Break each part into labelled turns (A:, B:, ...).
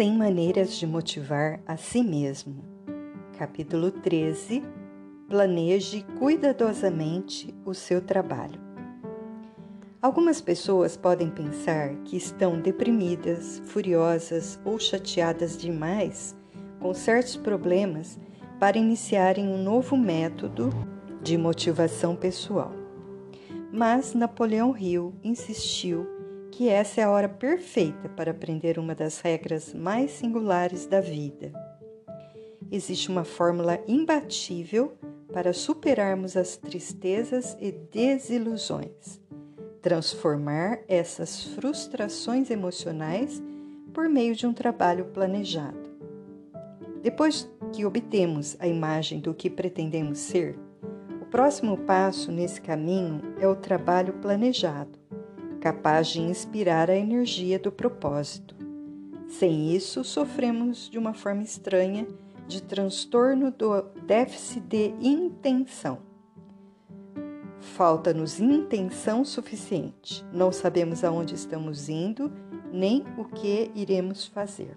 A: 100 maneiras de motivar a si mesmo. Capítulo 13. Planeje cuidadosamente o seu trabalho. Algumas pessoas podem pensar que estão deprimidas, furiosas ou chateadas demais com certos problemas para iniciarem um novo método de motivação pessoal. Mas Napoleão Hill insistiu que essa é a hora perfeita para aprender uma das regras mais singulares da vida. Existe uma fórmula imbatível para superarmos as tristezas e desilusões. Transformar essas frustrações emocionais por meio de um trabalho planejado. Depois que obtemos a imagem do que pretendemos ser, o próximo passo nesse caminho é o trabalho planejado capaz de inspirar a energia do propósito. Sem isso, sofremos de uma forma estranha de transtorno do déficit de intenção. Falta-nos intenção suficiente. Não sabemos aonde estamos indo nem o que iremos fazer.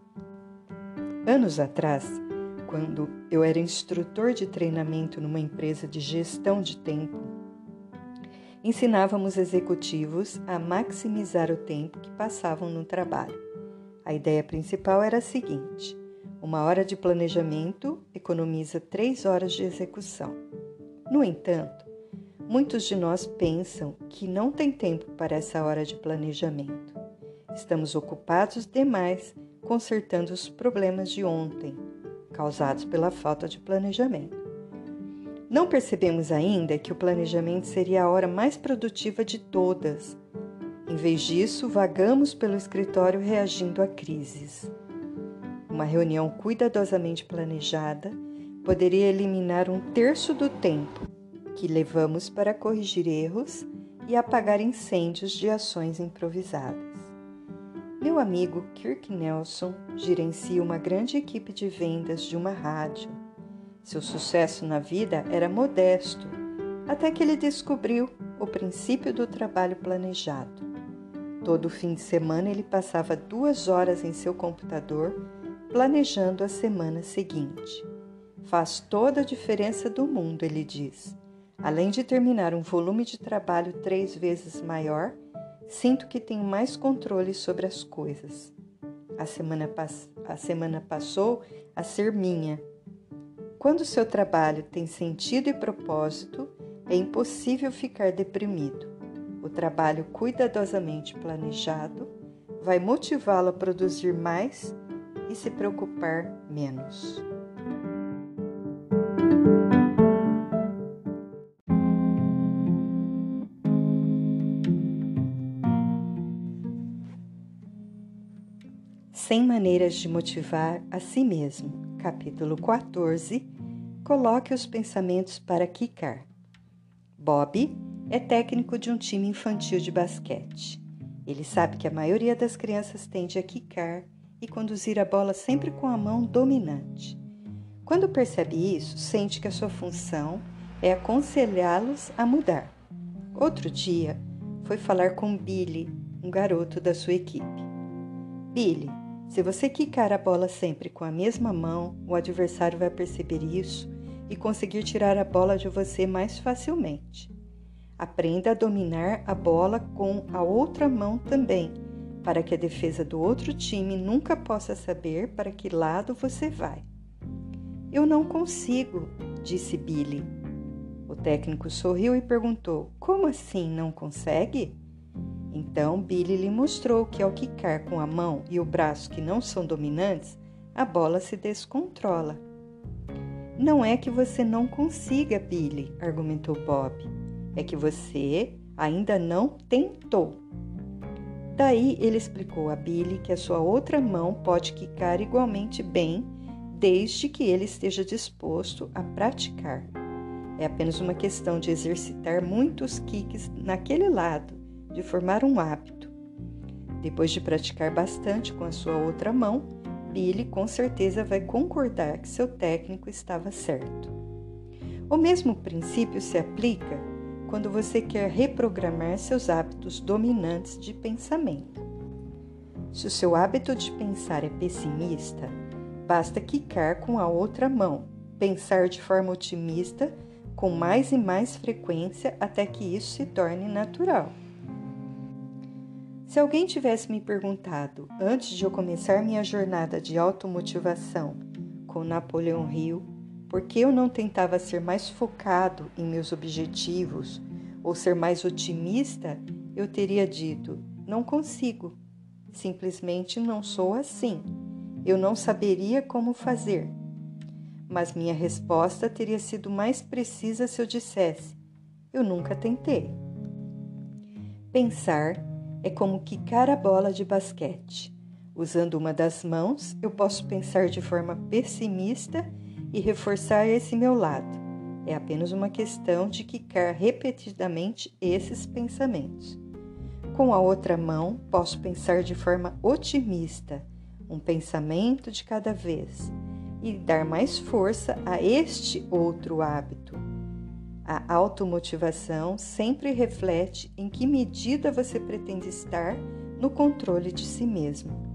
A: Anos atrás, quando eu era instrutor de treinamento numa empresa de gestão de tempo, ensinávamos executivos a maximizar o tempo que passavam no trabalho. A ideia principal era a seguinte: uma hora de planejamento economiza três horas de execução. No entanto, muitos de nós pensam que não tem tempo para essa hora de planejamento. Estamos ocupados demais consertando os problemas de ontem, causados pela falta de planejamento. Não percebemos ainda que o planejamento seria a hora mais produtiva de todas. Em vez disso, vagamos pelo escritório reagindo a crises. Uma reunião cuidadosamente planejada poderia eliminar um terço do tempo que levamos para corrigir erros e apagar incêndios de ações improvisadas. Meu amigo Kirk Nelson gerencia uma grande equipe de vendas de uma rádio seu sucesso na vida era modesto, até que ele descobriu o princípio do trabalho planejado. Todo fim de semana ele passava duas horas em seu computador planejando a semana seguinte. Faz toda a diferença do mundo, ele diz. Além de terminar um volume de trabalho três vezes maior, sinto que tenho mais controle sobre as coisas. A semana, a semana passou a ser minha quando seu trabalho tem sentido e propósito, é impossível ficar deprimido. O trabalho cuidadosamente planejado vai motivá-lo a produzir mais e se preocupar menos. Sem maneiras de motivar a si mesmo. Capítulo 14 Coloque os pensamentos para quicar. Bob é técnico de um time infantil de basquete. Ele sabe que a maioria das crianças tende a quicar e conduzir a bola sempre com a mão dominante. Quando percebe isso, sente que a sua função é aconselhá-los a mudar. Outro dia, foi falar com Billy, um garoto da sua equipe. Billy, se você quicar a bola sempre com a mesma mão, o adversário vai perceber isso e conseguir tirar a bola de você mais facilmente. Aprenda a dominar a bola com a outra mão também, para que a defesa do outro time nunca possa saber para que lado você vai. Eu não consigo, disse Billy. O técnico sorriu e perguntou: Como assim não consegue? Então Billy lhe mostrou que ao quicar com a mão e o braço que não são dominantes, a bola se descontrola. Não é que você não consiga, Billy, argumentou Bob. É que você ainda não tentou. Daí ele explicou a Billy que a sua outra mão pode quicar igualmente bem, desde que ele esteja disposto a praticar. É apenas uma questão de exercitar muitos kicks naquele lado, de formar um hábito. Depois de praticar bastante com a sua outra mão, Billy com certeza vai concordar que seu técnico estava certo. O mesmo princípio se aplica quando você quer reprogramar seus hábitos dominantes de pensamento. Se o seu hábito de pensar é pessimista, basta quicar com a outra mão, pensar de forma otimista com mais e mais frequência até que isso se torne natural. Se alguém tivesse me perguntado, antes de eu começar minha jornada de automotivação com Napoleão Hill, por que eu não tentava ser mais focado em meus objetivos ou ser mais otimista, eu teria dito: não consigo. Simplesmente não sou assim. Eu não saberia como fazer. Mas minha resposta teria sido mais precisa se eu dissesse: eu nunca tentei. Pensar é como quicar a bola de basquete. Usando uma das mãos, eu posso pensar de forma pessimista e reforçar esse meu lado. É apenas uma questão de quicar repetidamente esses pensamentos. Com a outra mão, posso pensar de forma otimista, um pensamento de cada vez, e dar mais força a este outro hábito. A automotivação sempre reflete em que medida você pretende estar no controle de si mesmo.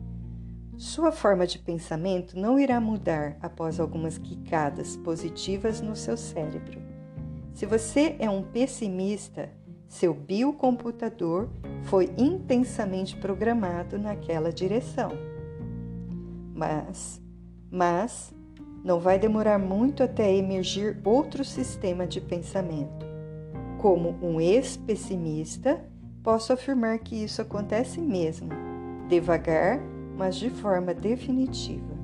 A: Sua forma de pensamento não irá mudar após algumas quicadas positivas no seu cérebro. Se você é um pessimista, seu biocomputador foi intensamente programado naquela direção. Mas, mas não vai demorar muito até emergir outro sistema de pensamento. Como um ex-pessimista, posso afirmar que isso acontece mesmo, devagar mas de forma definitiva.